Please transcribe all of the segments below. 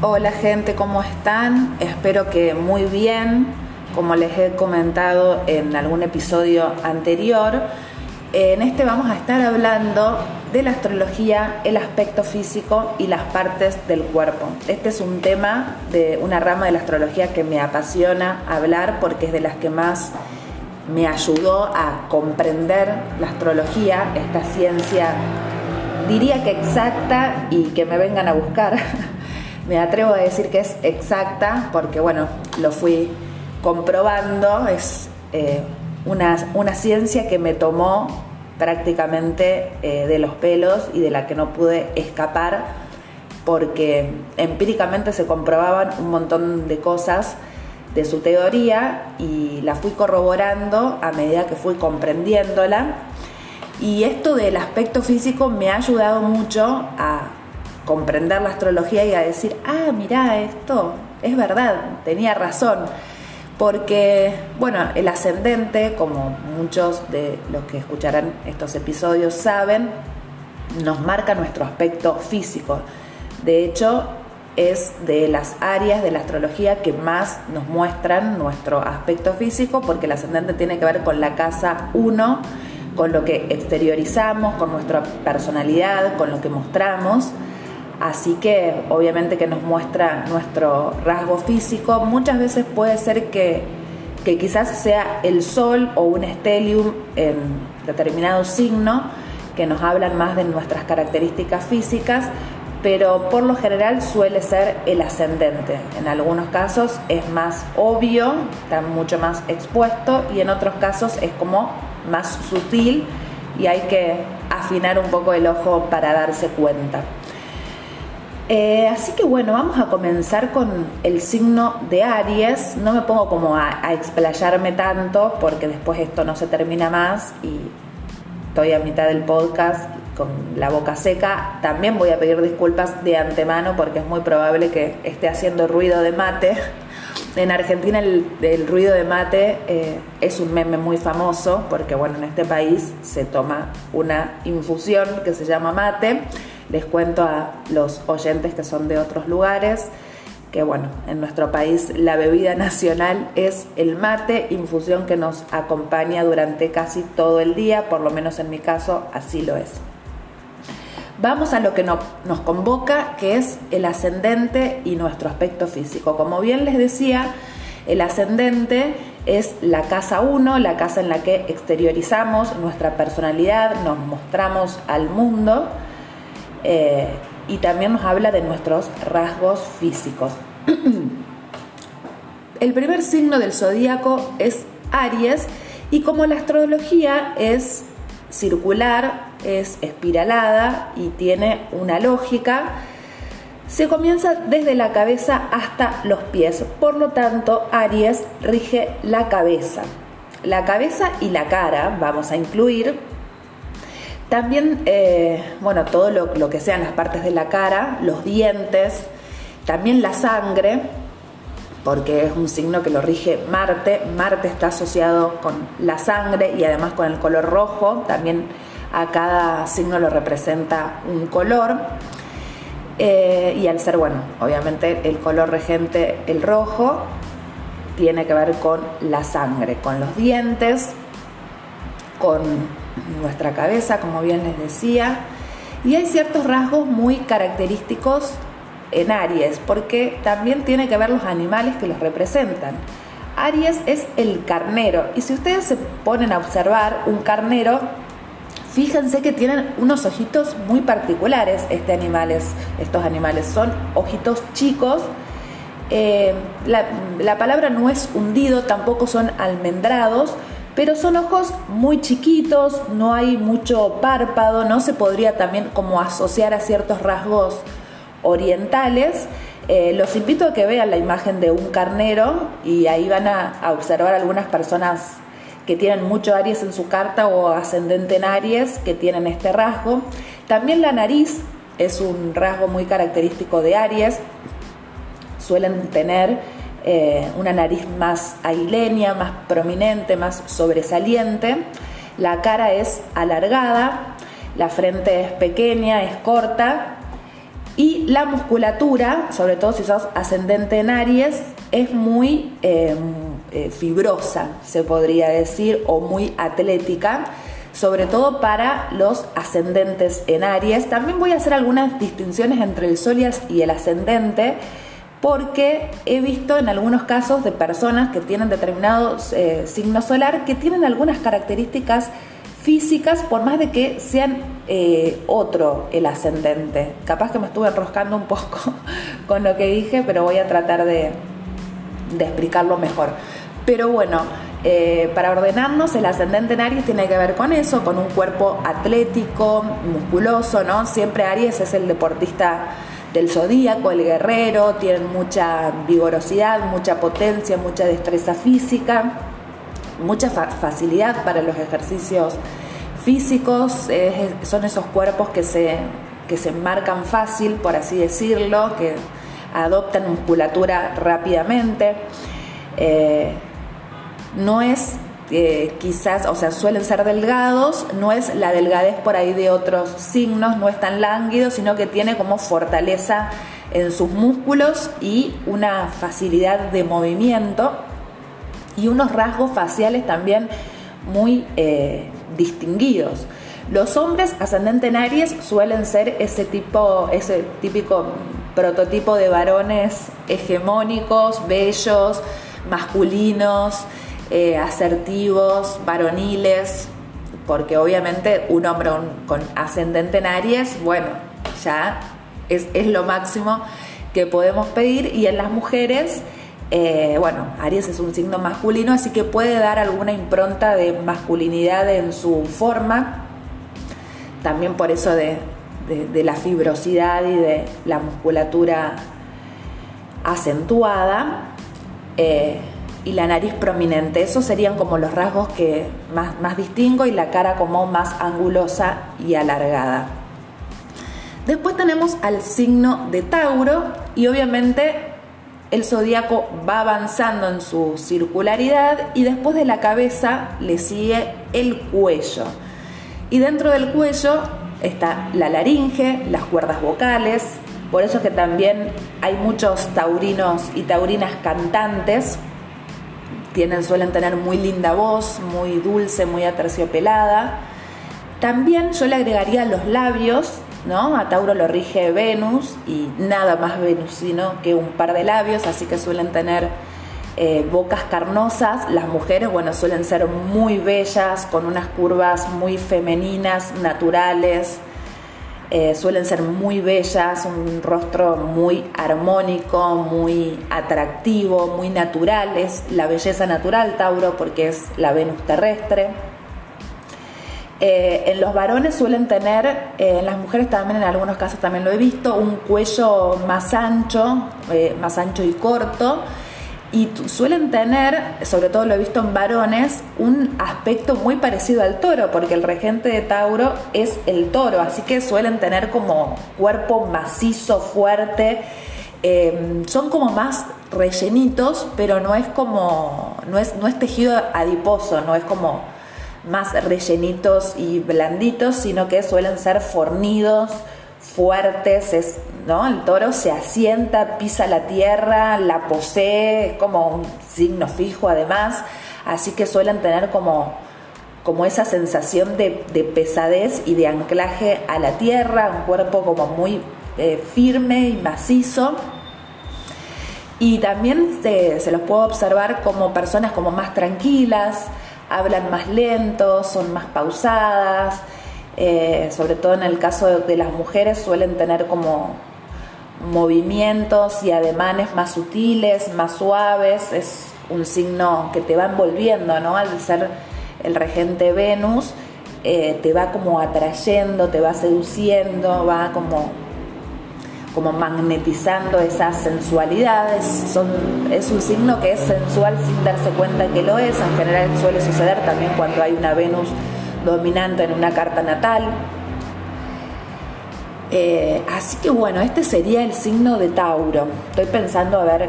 Hola gente, ¿cómo están? Espero que muy bien. Como les he comentado en algún episodio anterior, en este vamos a estar hablando de la astrología, el aspecto físico y las partes del cuerpo. Este es un tema de una rama de la astrología que me apasiona hablar porque es de las que más me ayudó a comprender la astrología, esta ciencia, diría que exacta y que me vengan a buscar me atrevo a decir que es exacta porque, bueno, lo fui comprobando, es eh, una, ciencia que me tomó prácticamente eh, de los pelos y de la que no pude escapar porque empíricamente se comprobaban un montón de cosas de su teoría y la fui corroborando a medida que fui comprendiéndola. Y esto del aspecto físico me ha ayudado mucho a comprender la astrología y a decir, ah, mira esto es verdad, tenía razón. Porque, bueno, el ascendente, como muchos de los que escucharán estos episodios saben, nos marca nuestro aspecto físico. De hecho, es de las áreas de la astrología que más nos muestran nuestro aspecto físico, porque el ascendente tiene que ver con la casa 1, con lo que exteriorizamos, con nuestra personalidad, con lo que mostramos. Así que obviamente que nos muestra nuestro rasgo físico. Muchas veces puede ser que, quizás sea el sol o un estelium en determinado signo que nos hablan más de nuestras características físicas, pero por lo general suele ser el ascendente. En algunos casos es más obvio, está mucho más expuesto y en otros casos es como más sutil y hay que afinar un poco el ojo para darse cuenta. Eh, así que bueno, vamos a comenzar con el signo de Aries. No me pongo como a, explayarme tanto porque después esto no se termina más y estoy a mitad del podcast con la boca seca. También voy a pedir disculpas de antemano porque es muy probable que esté haciendo ruido de mate. En Argentina el, ruido de mate eh, es un meme muy famoso porque bueno, en este país se toma una infusión que se llama mate les cuento a los oyentes que son de otros lugares que bueno, en nuestro país la bebida nacional es el mate, infusión que nos acompaña durante casi todo el día, por lo menos en mi caso así lo es. Vamos a lo que nos convoca, que es el ascendente y nuestro aspecto físico. Como bien les decía, el ascendente es la casa 1, la casa en la que exteriorizamos nuestra personalidad, nos mostramos al mundo eh, y también nos habla de nuestros rasgos físicos. El primer signo del zodíaco es Aries y como la astrología es circular, es espiralada y tiene una lógica, se comienza desde la cabeza hasta los pies. Por lo tanto, Aries rige la cabeza. La cabeza y la cara vamos a incluir también, eh, bueno, todo lo, que sean las partes de la cara, los dientes, también la sangre, porque es un signo que lo rige Marte. Marte está asociado con la sangre y además con el color rojo. También a cada signo lo representa un color. Eh, y al ser, bueno, obviamente el color regente, el rojo, tiene que ver con la sangre, con los dientes, con nuestra cabeza, como bien les decía, y hay ciertos rasgos muy característicos en Aries, porque también tiene que ver los animales que los representan. Aries es el carnero, y si ustedes se ponen a observar un carnero, fíjense que tienen unos ojitos muy particulares este animales, estos animales. Son ojitos chicos. Eh, la, la palabra no es hundido, tampoco son almendrados, pero son ojos muy chiquitos, no hay mucho párpado, no se podría también como asociar a ciertos rasgos orientales. Eh, los invito a que vean la imagen de un carnero y ahí van a, observar algunas personas que tienen mucho Aries en su carta o ascendente en Aries que tienen este rasgo. También la nariz es un rasgo muy característico de Aries. Suelen tener eh, una nariz más aguileña, más prominente, más sobresaliente. La cara es alargada, la frente es pequeña, es corta Y la musculatura, sobre todo si sos ascendente en Aries, es muy em, eh, fibrosa, se podría decir, o muy atlética, sobre todo para los ascendentes en Aries. También voy a hacer algunas distinciones entre el Sol y el ascendente, porque he visto en algunos casos de personas que tienen determinado eh, signo solar que tienen algunas características físicas, por más de que sean eh, otro el ascendente. Capaz que me estuve enroscando un poco con lo que dije, pero voy a tratar de, explicarlo mejor. Pero bueno, eh, para ordenarnos, el ascendente en Aries tiene que ver con eso, con un cuerpo atlético, musculoso, ¿no? Siempre Aries es el deportista del zodíaco, el guerrero, tienen mucha vigorosidad, mucha potencia, mucha destreza física mucha facilidad para los ejercicios físicos, son esos cuerpos que se, que se marcan fácil, por así decirlo, que adoptan musculatura rápidamente. Eh, no es eh, quizás, o sea, suelen ser delgados, no es la delgadez por ahí de otros signos, no es tan lánguido, sino que tiene como fortaleza en sus músculos y una facilidad de movimiento y unos rasgos faciales también muy eh, distinguidos. Los hombres ascendente en Aries suelen ser ese tipo, ese típico prototipo de varones hegemónicos, bellos, masculinos, eh, asertivos, varoniles, porque obviamente un hombre con ascendente en Aries, bueno, ya es, es lo máximo que podemos pedir. Y en las mujeres eh, bueno, Aries es un signo masculino, así que puede dar alguna impronta de masculinidad en su forma, también por eso de, la fibrosidad y de la musculatura acentuada. Eh, y la nariz prominente. Esos serían como los rasgos que más, más distingo y la cara como más angulosa y alargada. Después tenemos al signo de Tauro y obviamente el zodíaco va avanzando en su circularidad y después de la cabeza le sigue el cuello. Y dentro del cuello está la laringe, las cuerdas vocales, por eso que también hay muchos taurinos y taurinas cantantes, suelen tener muy linda voz, muy dulce, muy aterciopelada. También yo le agregaría los labios, ¿no? A Tauro lo rige Venus y nada más venusino que un par de labios, así que suelen tener eh, bocas carnosas. Las mujeres, bueno, suelen ser muy bellas, con unas curvas muy femeninas, naturales. Eh, suelen ser muy bellas, un rostro muy armónico, muy atractivo, muy natural. Es la belleza natural, Tauro, porque es la Venus terrestre. Eh, en los varones suelen tener, eh, en las mujeres también en algunos casos también lo he visto, un cuello más ancho, más ancho y corto, y suelen tener, sobre todo lo he visto en varones, un aspecto muy parecido al toro, porque el regente de Tauro es el toro, así que suelen tener como cuerpo macizo, fuerte, son como más rellenitos, pero no es como, no es, no es tejido adiposo, no es como más rellenitos y blanditos, sino que suelen ser fornidos, fuertes, es, ¿no? El toro se asienta, pisa la tierra, la posee, es como un signo fijo además, así que suelen tener como, como esa sensación de, pesadez y de anclaje a la tierra, un cuerpo como muy eh, firme y macizo. Y también se, los puedo observar como personas como más tranquilas, hablan más lento, son más pausadas, eh, sobre todo en el caso de, las mujeres suelen tener como movimientos y ademanes más sutiles, más suaves, es un signo que te va envolviendo, ¿no? Al ser el regente Venus, eh, te va como atrayendo, te va seduciendo, va como como magnetizando esas sensualidades. Son, es un signo que es sensual sin darse cuenta que lo es. En general suele suceder también cuando hay una Venus dominante en una carta natal. Eh, así que bueno, este sería el signo de Tauro. Estoy pensando a ver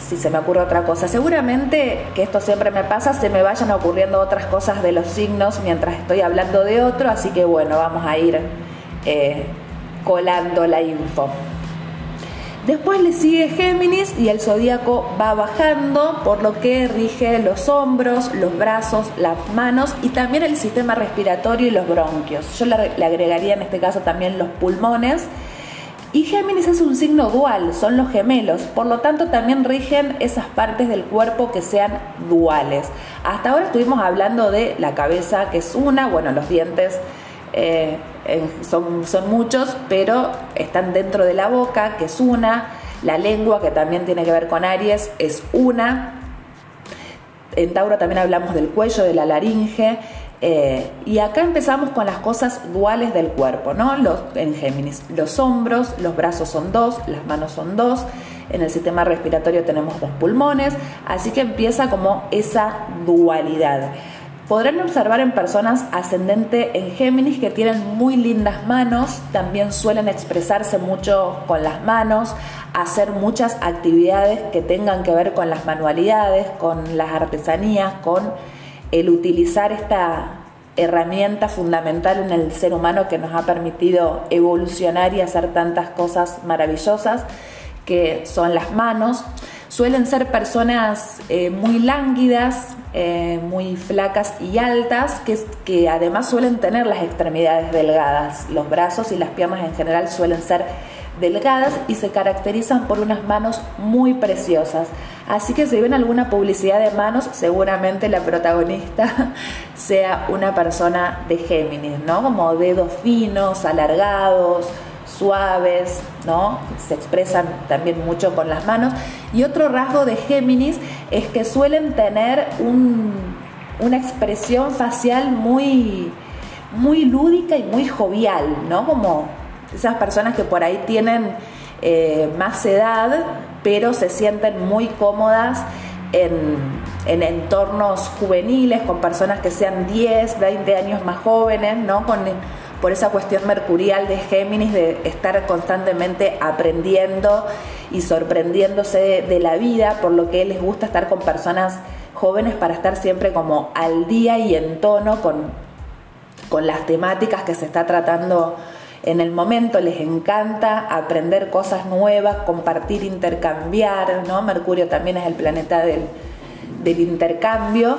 si se me ocurre otra cosa. Seguramente que esto siempre me pasa, se me vayan ocurriendo otras cosas de los signos mientras estoy hablando de otro, así que bueno, vamos a ir eh, colando la info. Después le sigue Géminis y el zodíaco va bajando, por lo que rige los hombros, los brazos, las manos y también el sistema respiratorio y los bronquios. Yo le agregaría en este caso también los pulmones. Y Géminis es un signo dual, son los gemelos, por lo tanto también rigen esas partes del cuerpo que sean duales. Hasta ahora estuvimos hablando de la cabeza, que es una, bueno, los dientes eh, son, son muchos, pero están dentro de la boca, que es una, la lengua, que también tiene que ver con Aries, es una. En Tauro también hablamos del cuello, de la laringe. Eh, y acá empezamos con las cosas duales del cuerpo, ¿no? Los, en Géminis, los hombros, los brazos son dos, las manos son dos, en el sistema respiratorio tenemos dos pulmones, así que empieza como esa dualidad. Podrán observar en personas ascendente en Géminis que tienen muy lindas manos, también suelen expresarse mucho con las manos, hacer muchas actividades que tengan que ver con las manualidades, con las artesanías, con el utilizar esta herramienta fundamental en el ser humano que nos ha permitido evolucionar y hacer tantas cosas maravillosas que son las manos. Suelen ser personas eh, muy lánguidas, eh, muy flacas y altas, que, que además suelen tener las extremidades delgadas. Los brazos y las piernas en general suelen ser delgadas y se caracterizan por unas manos muy preciosas. Así que si ven alguna publicidad de manos, seguramente la protagonista sea una persona de Géminis, ¿no? Como dedos finos, alargados, suaves, ¿no? Se expresan también mucho con las manos. Y otro rasgo de Géminis es que suelen tener una expresión facial muy, muy lúdica y muy jovial, ¿no? Como esas personas que por ahí tienen eh, más edad, pero se sienten muy cómodas en, entornos juveniles, con personas que sean 10, 20 años más jóvenes, ¿no? Con, por esa cuestión mercurial de Géminis de estar constantemente aprendiendo y sorprendiéndose de, la vida, por lo que les gusta estar con personas jóvenes para estar siempre como al día y en tono con, con las temáticas que se está tratando en el momento, les encanta aprender cosas nuevas, compartir, intercambiar, ¿no? Mercurio también es el planeta del, del intercambio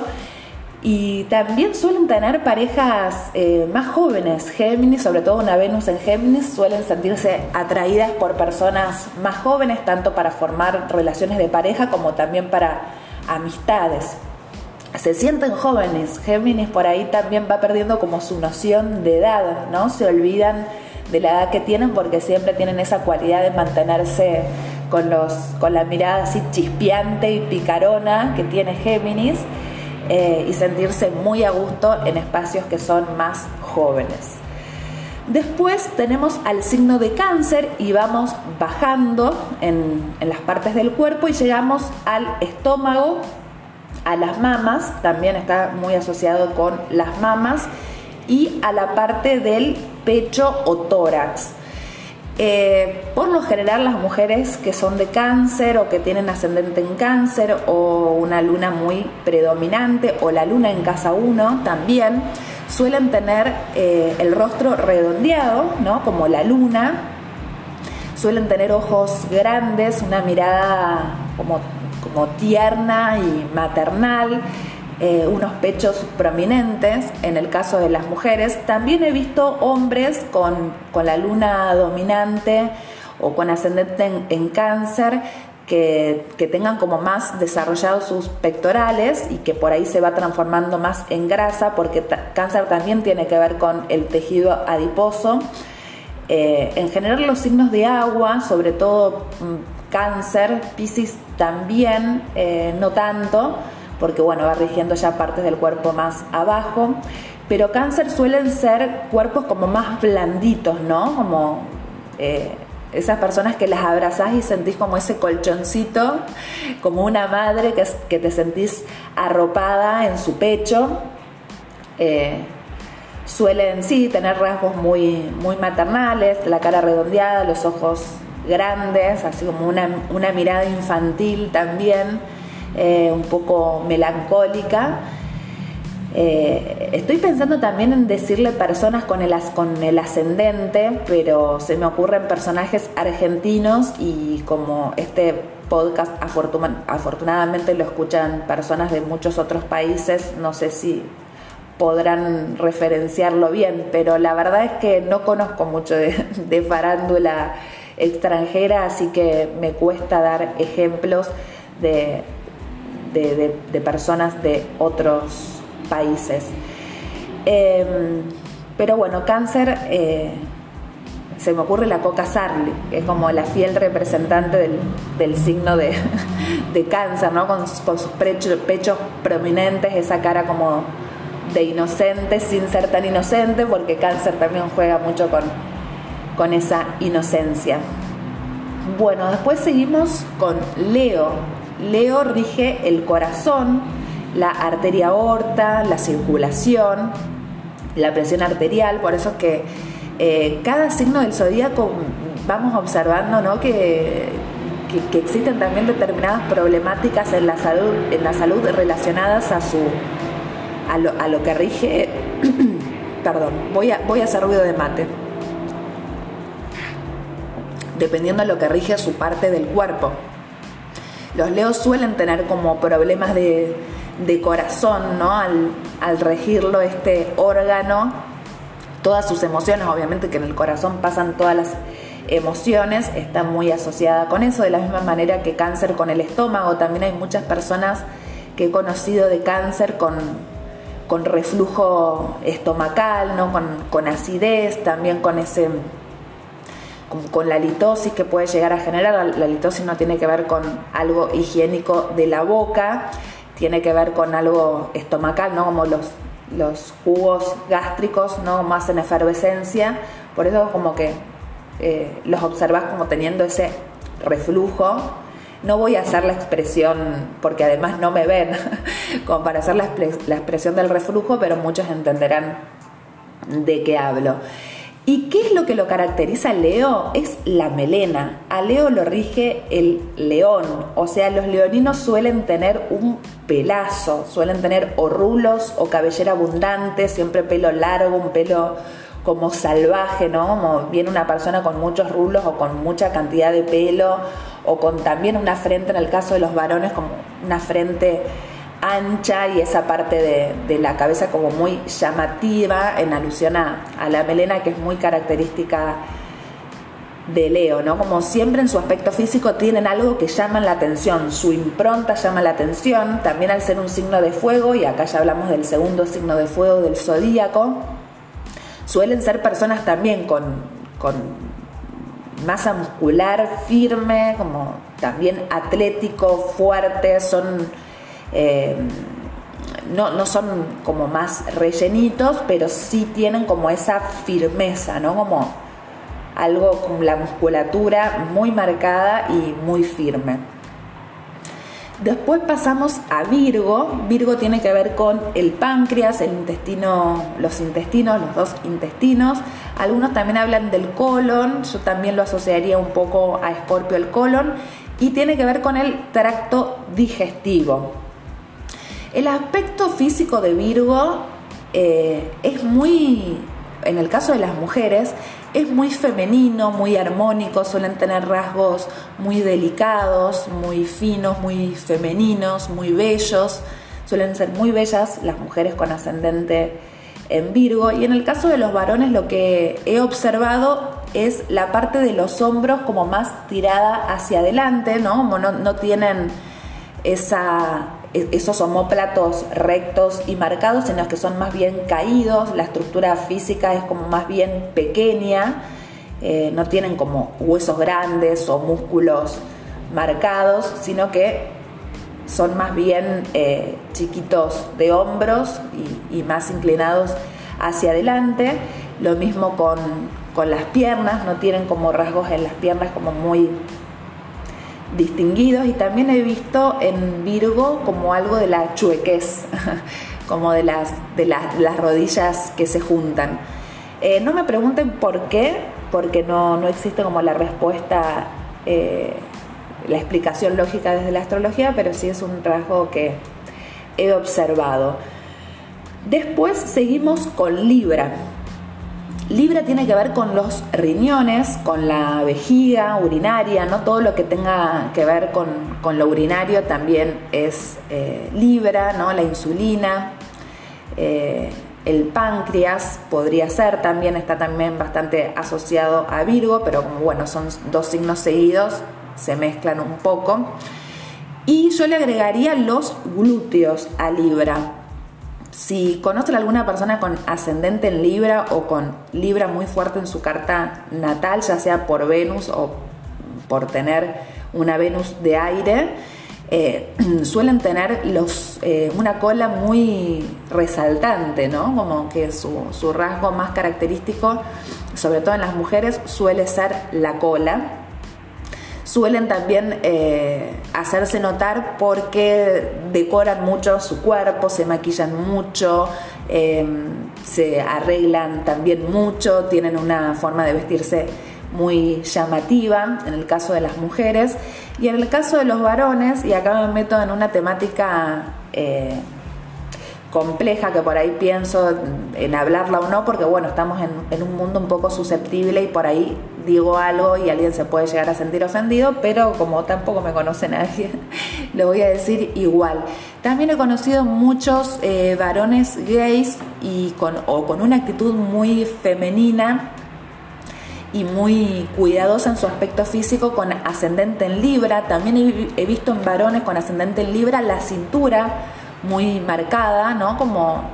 y también suelen tener parejas eh, más jóvenes, Géminis, sobre todo una Venus en Géminis, suelen sentirse atraídas por personas más jóvenes, tanto para formar relaciones de pareja como también para amistades. Se sienten jóvenes, Géminis por ahí también va perdiendo como su noción de edad, ¿no? Se olvidan de la edad que tienen porque siempre tienen esa cualidad de mantenerse con, los, con la mirada así chispeante y picarona que tiene Géminis eh, y sentirse muy a gusto en espacios que son más jóvenes. Después tenemos al signo de cáncer y vamos bajando en, en, las partes del cuerpo y llegamos al estómago, a las mamas, también está muy asociado con las mamas, y a la parte del pecho o tórax. Eh, por lo general las mujeres que son de cáncer o que tienen ascendente en cáncer o una luna muy predominante o la luna en casa 1 también suelen tener eh, el rostro redondeado, ¿no? como la luna, suelen tener ojos grandes, una mirada como, como tierna y maternal, eh, unos pechos prominentes, en el caso de las mujeres. También he visto hombres con, la luna dominante o con ascendente en, cáncer que, tengan como más desarrollados sus pectorales y que por ahí se va transformando más en grasa, porque cáncer también tiene que ver con el tejido adiposo. Eh, en general los signos de agua, sobre todo mm, cáncer, piscis también, eh, no tanto, porque bueno, va rigiendo ya partes del cuerpo más abajo. Pero cáncer suelen ser cuerpos como más blanditos, ¿no? Como eh, esas personas que las abrazás y sentís como ese colchoncito, como una madre que, que te sentís arropada en su pecho. Eh, suelen sí tener rasgos muy, muy maternales, la cara redondeada, los ojos grandes, así como una, una mirada infantil también. Eh, un poco melancólica. Eh, estoy pensando también en decirle personas con el, con el ascendente, pero se me ocurren personajes argentinos y como este podcast afortunadamente lo escuchan personas de muchos otros países, no sé si podrán referenciarlo bien, pero la verdad es que no conozco mucho de, farándula extranjera, así que me cuesta dar ejemplos de, de personas de otros países. Em, pero bueno, cáncer, eh, se me ocurre la Coca Sarli, que es como la fiel representante del, signo de, cáncer, ¿no? Con, sus pechos prominentes, esa cara como de inocente sin ser tan inocente, porque cáncer también juega mucho con, con esa inocencia. Bueno, después seguimos con Leo. Leo rige el corazón, la arteria aorta, la circulación, la presión arterial, por eso es que eh, cada signo del zodíaco vamos observando ¿no? que, que, existen también determinadas problemáticas en la salud, en la salud relacionadas a su a lo, a lo que rige perdón, voy a, voy a hacer ruido de mate. Dependiendo de lo que rige su parte del cuerpo. Los leos suelen tener como problemas de, de corazón, ¿no? Al, regirlo este órgano, todas sus emociones, obviamente que en el corazón pasan todas las emociones, está muy asociada con eso, de la misma manera que cáncer con el estómago, también hay muchas personas que he conocido de cáncer con, con reflujo estomacal, ¿no? con, acidez, también con ese con, la litosis que puede llegar a generar. La litosis no tiene que ver con algo higiénico de la boca, tiene que ver con algo estomacal, ¿no? Como los, los jugos gástricos, ¿no? Más en efervescencia. Por eso como que eh, los observas como teniendo ese reflujo. No voy a hacer la expresión, porque además no me ven, como para hacer la, la expresión del reflujo, pero muchos entenderán de qué hablo. ¿Y qué es lo que lo caracteriza a Leo? Es la melena. A Leo lo rige el león, o sea, los leoninos suelen tener un pelazo, suelen tener o rulos o cabellera abundante, siempre pelo largo, un pelo como salvaje, ¿no? Como viene una persona con muchos rulos o con mucha cantidad de pelo, o con también una frente, en el caso de los varones, como una frente ancha y esa parte de, la cabeza como muy llamativa en alusión a, la melena que es muy característica de Leo, ¿no? Como siempre en su aspecto físico tienen algo que llama la atención, su impronta llama la atención, también al ser un signo de fuego, y acá ya hablamos del segundo signo de fuego del zodíaco, suelen ser personas también con, con masa muscular firme, como también atlético, fuerte, son eh, no, no, son como más rellenitos, pero sí tienen como esa firmeza, ¿no? Como algo con la musculatura muy marcada y muy firme. Después pasamos a Virgo. Virgo tiene que ver con el páncreas, el intestino, los intestinos, los dos intestinos. Algunos también hablan del colon, yo también lo asociaría un poco a Escorpio el colon. Y tiene que ver con el tracto digestivo. El aspecto físico de Virgo eh, es muy, en el caso de las mujeres, es muy femenino, muy armónico, suelen tener rasgos muy delicados, muy finos, muy femeninos, muy bellos, suelen ser muy bellas las mujeres con ascendente en Virgo y en el caso de los varones lo que he observado es la parte de los hombros como más tirada hacia adelante, ¿no? Como no, tienen esa, esos homóplatos rectos y marcados, sino que son más bien caídos, la estructura física es como más bien pequeña, eh, no tienen como huesos grandes o músculos marcados, sino que son más bien eh, chiquitos de hombros y, más inclinados hacia adelante. Lo mismo con, con las piernas, no tienen como rasgos en las piernas como muy distinguidos y también he visto en Virgo como algo de la chuequez, como de las, de las, rodillas que se juntan. Eh, no me pregunten por qué, porque no, no existe como la respuesta, eh, la explicación lógica desde la astrología, pero sí es un rasgo que he observado. Después seguimos con Libra. Libra tiene que ver con los riñones, con la vejiga urinaria, no todo lo que tenga que ver con, lo urinario también es eh, Libra, ¿no? la insulina, eh, el páncreas podría ser también, está también bastante asociado a Virgo, pero como bueno, son dos signos seguidos, se mezclan un poco. Y yo le agregaría los glúteos a Libra. Si conocen alguna persona con ascendente en Libra o con Libra muy fuerte en su carta natal, ya sea por Venus o por tener una Venus de aire, eh, suelen tener los, eh, una cola muy resaltante, ¿no? Como que su, su rasgo más característico, sobre todo en las mujeres, suele ser la cola suelen también eh, hacerse notar porque decoran mucho su cuerpo, se maquillan mucho, em, se arreglan también mucho, tienen una forma de vestirse muy llamativa en el caso de las mujeres. Y en el caso de los varones, y acá me meto en una temática eh, compleja que por ahí pienso en hablarla o no, porque bueno, estamos en, un mundo un poco susceptible y por ahí digo algo y alguien se puede llegar a sentir ofendido, pero como tampoco me conoce nadie, lo voy a decir igual. También he conocido muchos eh, varones gays y con, o con una actitud muy femenina y muy cuidadosa en su aspecto físico con ascendente en Libra. También he, he visto en varones con ascendente en Libra la cintura muy marcada, ¿no? Como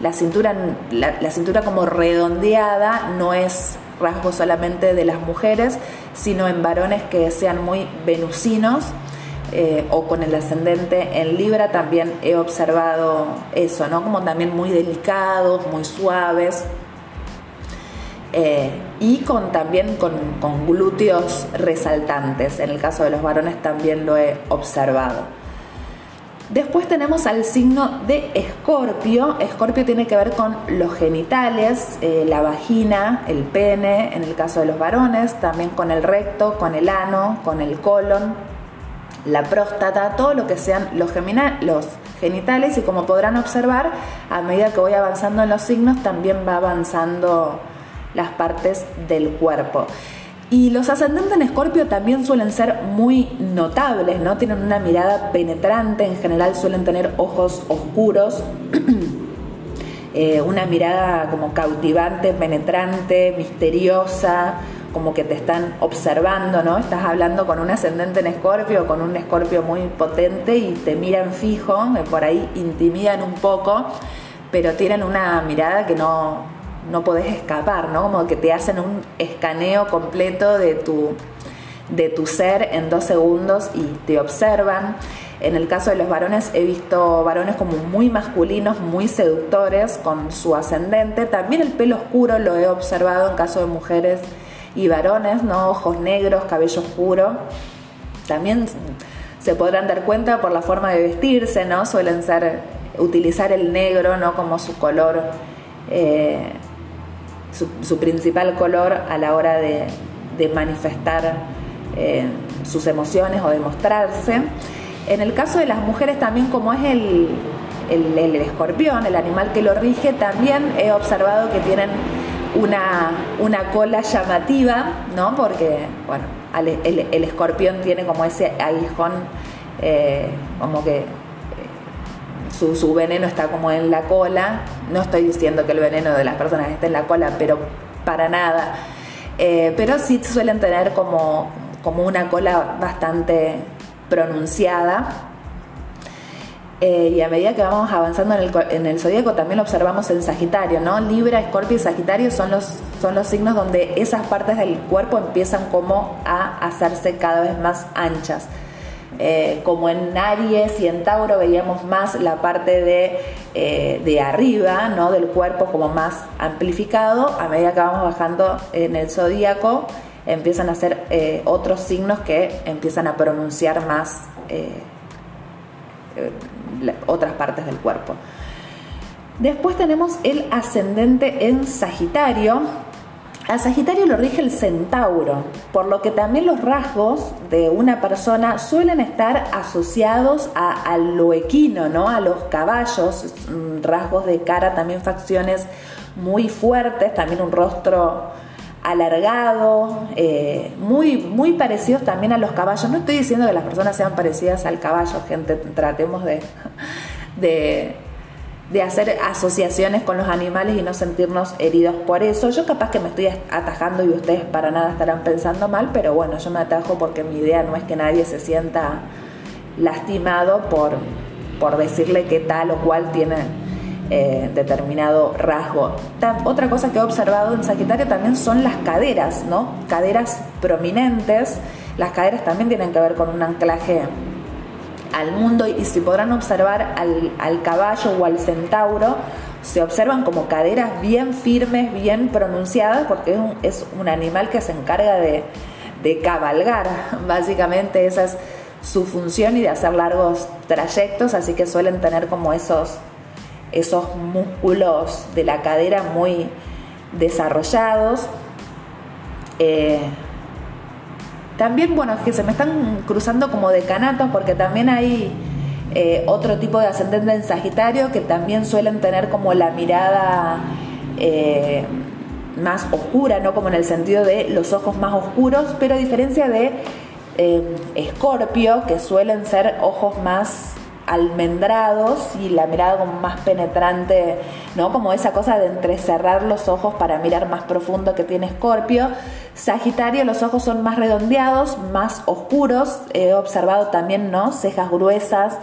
la cintura, la, cintura como redondeada no es rasgo solamente de las mujeres, sino en varones que sean muy venusinos eh, o con el ascendente en Libra también he observado eso, ¿no? Como también muy delicados, muy suaves. Eh, y con también con, con glúteos resaltantes. En el caso de los varones también lo he observado. Después tenemos al signo de Escorpio. Escorpio tiene que ver con los genitales, eh, la vagina, el pene, en el caso de los varones, también con el recto, con el ano, con el colon, la próstata, todo lo que sean los, los genitales y como podrán observar, a medida que voy avanzando en los signos, también va avanzando las partes del cuerpo. Y los ascendentes en Escorpio también suelen ser muy notables, ¿no? Tienen una mirada penetrante, en general suelen tener ojos oscuros, eh, una mirada como cautivante, penetrante, misteriosa, como que te están observando, ¿no? Estás hablando con un ascendente en Escorpio, con un Escorpio muy potente y te miran fijo, por ahí intimidan un poco, pero tienen una mirada que no, no podés escapar, ¿no? Como que te hacen un escaneo completo de tu, de tu ser en dos segundos y te observan. En el caso de los varones he visto varones como muy masculinos, muy seductores con su ascendente. También el pelo oscuro lo he observado en caso de mujeres y varones, ¿no? Ojos negros, cabello oscuro. También se podrán dar cuenta por la forma de vestirse, ¿no? Suelen ser utilizar el negro, ¿no? Como su color eh, su, principal color a la hora de, manifestar eh, sus emociones o demostrarse. En el caso de las mujeres también como es el, el, escorpión, el animal que lo rige, también he observado que tienen una, una cola llamativa, ¿no? Porque, bueno, el, escorpión tiene como ese aguijón, eh, como que su, veneno está como en la cola. No estoy diciendo que el veneno de las personas esté en la cola, pero para nada. Eh, pero sí suelen tener como, como una cola bastante pronunciada. Eh, y a medida que vamos avanzando en el, en el zodíaco también lo observamos en Sagitario, ¿no? Libra, Escorpio y Sagitario son los, son los signos donde esas partes del cuerpo empiezan como a hacerse cada vez más anchas. Eh, como en Aries y en Tauro veíamos más la parte de, eh, de arriba ¿no? del cuerpo como más amplificado, a medida que vamos bajando en el zodíaco empiezan a ser eh, otros signos que empiezan a pronunciar más otras partes del cuerpo. Después tenemos el ascendente en Sagitario. A Sagitario lo rige el centauro, por lo que también los rasgos de una persona suelen estar asociados a, lo equino, ¿no? a los caballos, rasgos de cara, también facciones muy fuertes, también un rostro alargado, eh, muy, muy parecidos también a los caballos. No estoy diciendo que las personas sean parecidas al caballo, gente, tratemos de, de de hacer asociaciones con los animales y no sentirnos heridos por eso. Yo capaz que me estoy atajando y ustedes para nada estarán pensando mal, pero bueno, yo me atajo porque mi idea no es que nadie se sienta lastimado por, por decirle que tal o cual tiene eh, determinado rasgo. otra cosa que he observado en Sagitario también son las caderas, ¿no? Caderas prominentes. Las caderas también tienen que ver con un anclaje al mundo y si podrán observar al, caballo o al centauro, se observan como caderas bien firmes, bien pronunciadas, porque es un, animal que se encarga de, cabalgar, básicamente esa es su función y de hacer largos trayectos, así que suelen tener como esos, esos músculos de la cadera muy desarrollados. Eh, también, bueno, es que se me están cruzando como decanatos porque también hay eh, otro tipo de ascendente en Sagitario que también suelen tener como la mirada eh, más oscura, ¿no? Como en el sentido de los ojos más oscuros, pero a diferencia de eh, Escorpio, que suelen ser ojos más almendrados y la mirada como más penetrante, ¿no? Como esa cosa de entrecerrar los ojos para mirar más profundo que tiene Escorpio. Sagitario, los ojos son más redondeados, más oscuros. He observado también, ¿no? Cejas gruesas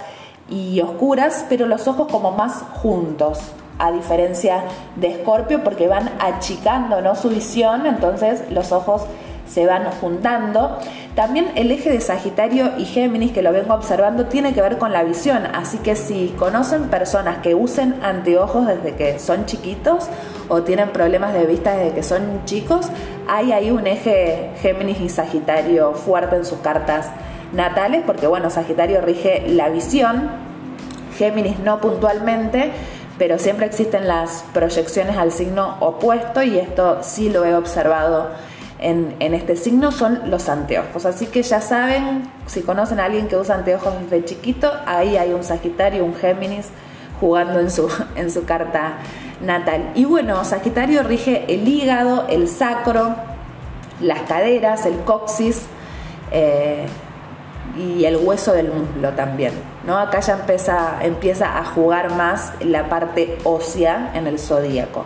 y oscuras, pero los ojos como más juntos, a diferencia de Escorpio, porque van achicando, ¿no? Su visión, entonces los ojos se van juntando. También el eje de Sagitario y Géminis, que lo vengo observando, tiene que ver con la visión. Así que si conocen personas que usen anteojos desde que son chiquitos o tienen problemas de vista desde que son chicos, hay ahí un eje Géminis y Sagitario fuerte en sus cartas natales, porque bueno, Sagitario rige la visión, Géminis no puntualmente, pero siempre existen las proyecciones al signo opuesto y esto sí lo he observado en, este signo son los anteojos. Así que ya saben, si conocen a alguien que usa anteojos desde chiquito, ahí hay un Sagitario, un Géminis jugando en su, en su carta natal. Y bueno, Sagitario rige el hígado, el sacro, las caderas, el coxis eh, y el hueso del muslo también. ¿no? Acá ya empieza, empieza a jugar más la parte ósea en el zodíaco.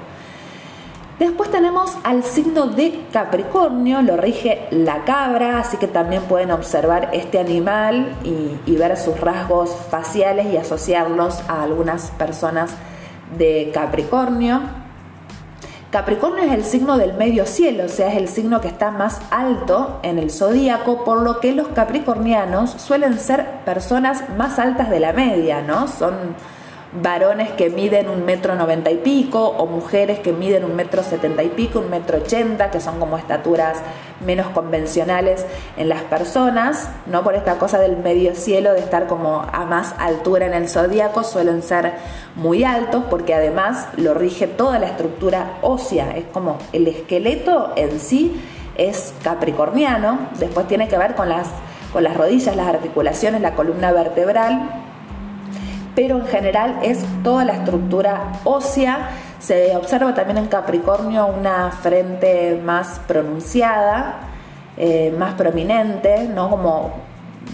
Después tenemos al signo de Capricornio, lo rige la cabra, así que también pueden observar este animal y, ver sus rasgos faciales y asociarlos a algunas personas de Capricornio. Capricornio es el signo del medio cielo, o sea, es el signo que está más alto en el zodíaco, por lo que los capricornianos suelen ser personas más altas de la media, ¿no? Son varones que miden un metro noventa y pico o mujeres que miden un metro setenta y pico, un metro ochenta, que son como estaturas menos convencionales en las personas, no por esta cosa del medio cielo de estar como a más altura en el zodíaco, suelen ser muy altos porque además lo rige toda la estructura ósea, es como el esqueleto en sí es capricorniano, después tiene que ver con las, con las rodillas, las articulaciones, la columna vertebral, pero en general es toda la estructura ósea. Se observa también en Capricornio una frente más pronunciada, eh, más prominente, ¿no? Como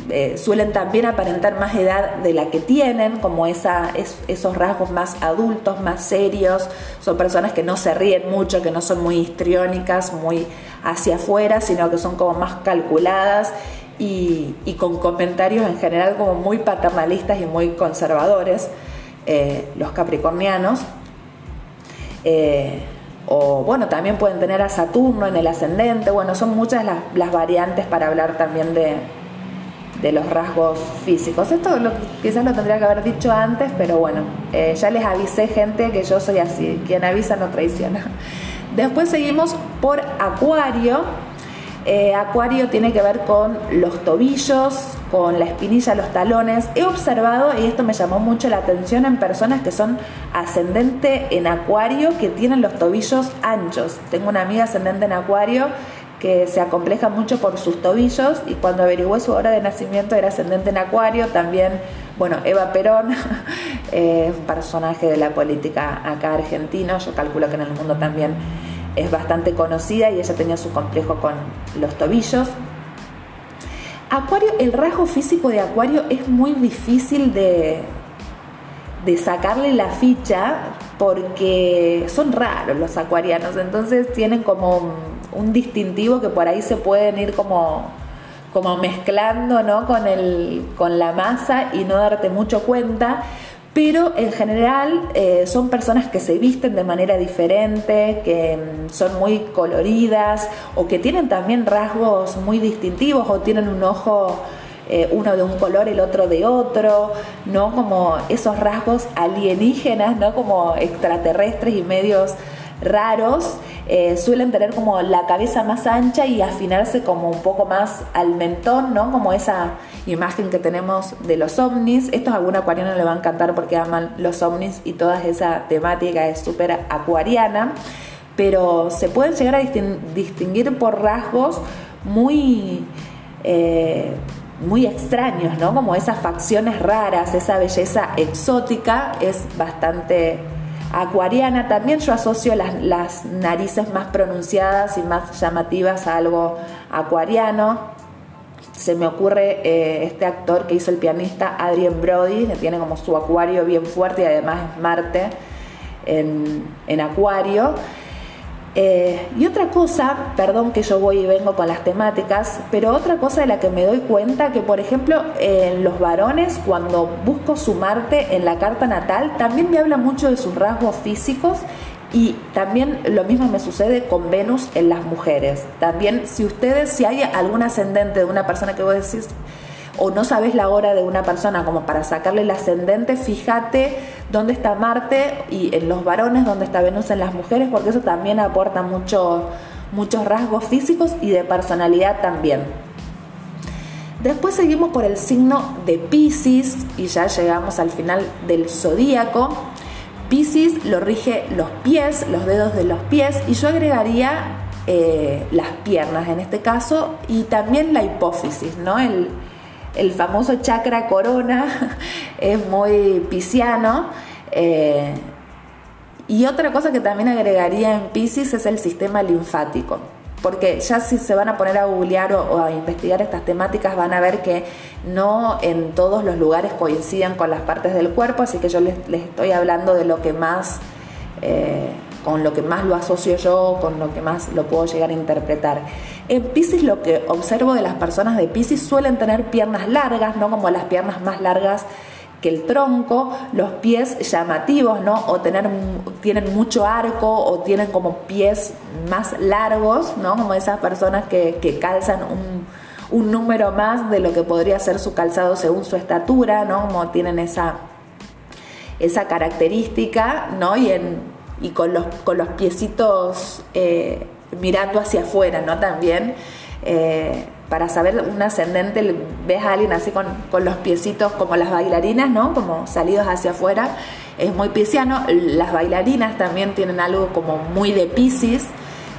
eh, suelen también aparentar más edad de la que tienen, como esa, esos rasgos más adultos, más serios. Son personas que no se ríen mucho, que no son muy histriónicas, muy hacia afuera, sino que son como más calculadas y, con comentarios en general como muy paternalistas y muy conservadores, eh, los capricornianos. Eh, o bueno, también pueden tener a Saturno en el ascendente, bueno, son muchas las, variantes para hablar también de, los rasgos físicos. Esto quizás lo tendría que haber dicho antes, pero bueno, eh, ya les avisé gente que yo soy así, quien avisa no traiciona. Después seguimos por Acuario. Eh, acuario tiene que ver con los tobillos, con la espinilla, los talones. He observado, y esto me llamó mucho la atención, en personas que son ascendente en Acuario, que tienen los tobillos anchos. Tengo una amiga ascendente en Acuario que se acompleja mucho por sus tobillos y cuando averigué su hora de nacimiento era ascendente en Acuario, también, bueno, Eva Perón, es un personaje de la política acá argentino, yo calculo que en el mundo también es bastante conocida y ella tenía su complejo con los tobillos. Acuario, el rasgo físico de Acuario es muy difícil de, de sacarle la ficha porque son raros los acuarianos, entonces tienen como un distintivo que por ahí se pueden ir como, como mezclando ¿no? con, el, con la masa y no darte mucho cuenta pero en general eh, son personas que se visten de manera diferente, que mm, son muy coloridas o que tienen también rasgos muy distintivos o tienen un ojo eh, uno de un color, el otro de otro, ¿no? Como esos rasgos alienígenas, ¿no? Como extraterrestres y medios raros eh, suelen tener como la cabeza más ancha y afinarse como un poco más al mentón, ¿no? Como esa imagen que tenemos de los ovnis. Esto a algún acuariano le va a encantar porque aman los ovnis y toda esa temática es súper acuariana, pero se pueden llegar a distinguir por rasgos muy... Eh, muy extraños, ¿no? Como esas facciones raras, esa belleza exótica es bastante acuariana. También yo asocio las, narices más pronunciadas y más llamativas a algo acuariano. Se me ocurre eh, este actor que hizo el pianista Adrien Brody, que tiene como su acuario bien fuerte y además es Marte en, en acuario. Eh, y otra cosa, perdón que yo voy y vengo con las temáticas, pero otra cosa de la que me doy cuenta que, por ejemplo, en los varones, cuando busco su Marte en la carta natal, también me habla mucho de sus rasgos físicos y también lo mismo me sucede con Venus en las mujeres. También, si ustedes, si hay algún ascendente de una persona que vos decís, o no sabes la hora de una persona como para sacarle el ascendente, fíjate dónde está Marte y en los varones dónde está Venus en las mujeres, porque eso también aporta mucho, muchos rasgos físicos y de personalidad también. Después seguimos por el signo de Pisces y ya llegamos al final del zodíaco. Pisces lo rige los pies, los dedos de los pies y yo agregaría eh, las piernas en este caso y también la hipófisis, ¿no? El, el famoso chakra corona es muy pisciano. Eh, y otra cosa que también agregaría en Pisces es el sistema linfático. Porque ya si se van a poner a googlear o, a investigar estas temáticas van a ver que no en todos los lugares coinciden con las partes del cuerpo, así que yo les, estoy hablando de lo que más eh, con lo que más lo asocio yo, con lo que más lo puedo llegar a interpretar. En Pisces lo que observo de las personas de Pisces suelen tener piernas largas, ¿no? Como las piernas más largas que el tronco, los pies llamativos, ¿no? O tener, tienen mucho arco o tienen como pies más largos, ¿no? Como esas personas que, que calzan un, un, número más de lo que podría ser su calzado según su estatura, ¿no? Como tienen esa, esa característica, ¿no? Y en, y con los, con los piecitos eh, mirando hacia afuera, ¿no? También. Eh, para saber un ascendente, ves a alguien así con, los piecitos como las bailarinas, ¿no? Como salidos hacia afuera, es muy pisciano. Las bailarinas también tienen algo como muy de piscis.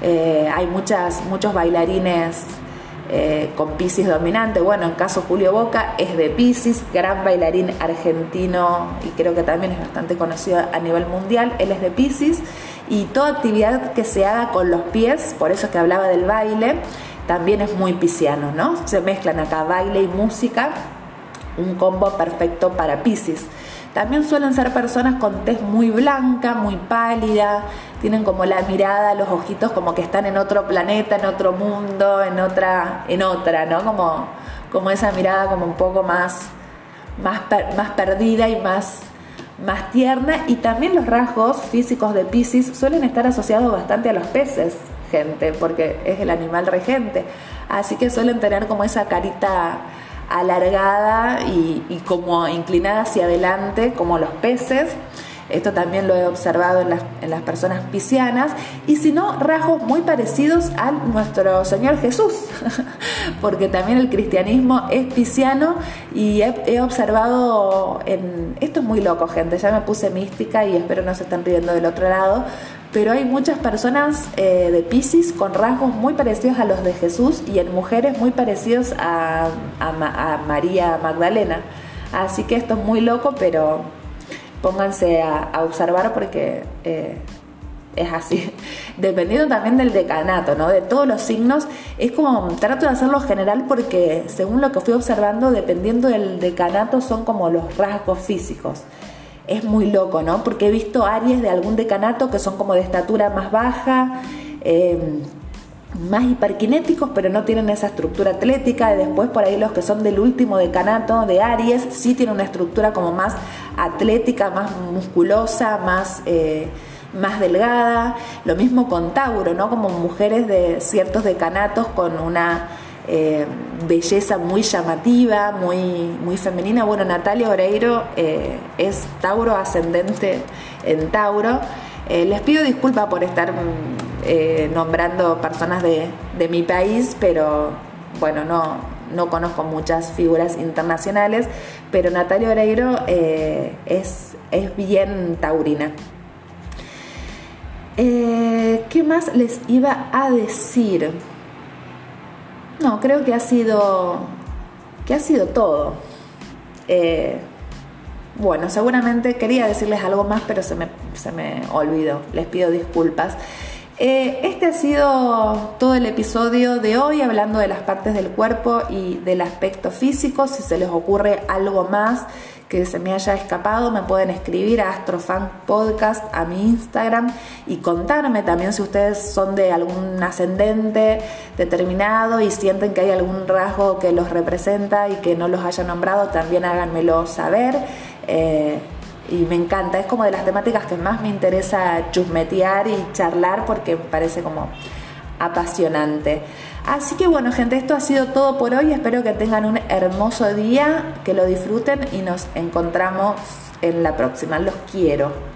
Eh, hay muchas, muchos bailarines eh, con Pisces dominante. Bueno, en caso Julio Boca es de Pisces, gran bailarín argentino y creo que también es bastante conocido a nivel mundial. Él es de Pisces y toda actividad que se haga con los pies, por eso que hablaba del baile, también es muy pisciano, ¿no? Se mezclan acá baile y música, un combo perfecto para Pisces. También suelen ser personas con tez muy blanca, muy pálida, tienen como la mirada, los ojitos como que están en otro planeta, en otro mundo, en otra, en otra, ¿no? Como, como esa mirada como un poco más, más, más perdida y más, más tierna. Y también los rasgos físicos de Pisces suelen estar asociados bastante a los peces, gente, porque es el animal regente. Así que suelen tener como esa carita alargada y, como inclinada hacia adelante, como los peces. Esto también lo he observado en las, en las personas piscianas. Y si no, rasgos muy parecidos a nuestro Señor Jesús, porque también el cristianismo es pisciano y he, observado en... Esto es muy loco, gente, ya me puse mística y espero no se estén riendo del otro lado, pero hay muchas personas eh, de Pisces con rasgos muy parecidos a los de Jesús y en mujeres muy parecidos a, María Magdalena. Así que esto es muy loco, pero pónganse a, observar porque eh, es así. Dependiendo también del decanato, ¿no? De todos los signos, es como trato de hacerlo general porque según lo que fui observando, dependiendo del decanato son como los rasgos físicos es muy loco, ¿no? Porque he visto Aries de algún decanato que son como de estatura más baja, em, más hiperkinéticos, pero no tienen esa estructura atlética. Y después por ahí los que son del último decanato de Aries sí tienen una estructura como más atlética, más musculosa, más... Eh, más delgada, lo mismo con Tauro, ¿no? Como mujeres de ciertos decanatos con una eh, belleza muy llamativa, muy, muy femenina. Bueno, Natalia Oreiro eh, es Tauro ascendente en Tauro. Eh, les pido disculpas por estar nombrando personas de, mi país, pero bueno, no, no conozco muchas figuras internacionales, pero Natalia Oreiro es, es bien taurina. ¿Qué más les iba a decir? No, creo que ha sido, que ha sido todo. Eh, bueno, seguramente quería decirles algo más, pero se me, se me olvidó. Les pido disculpas. Eh, este ha sido todo el episodio de hoy hablando de las partes del cuerpo y del aspecto físico. Si se les ocurre algo más, que se me haya escapado, me pueden escribir a Astrofan Podcast a mi Instagram y contarme también si ustedes son de algún ascendente determinado y sienten que hay algún rasgo que los representa y que no los haya nombrado, también háganmelo saber. Eh, y me encanta, es como de las temáticas que más me interesa chusmetear y charlar porque me parece como apasionante. Así que bueno gente, esto ha sido todo por hoy. Espero que tengan un hermoso día, que lo disfruten y nos encontramos en la próxima. Los quiero.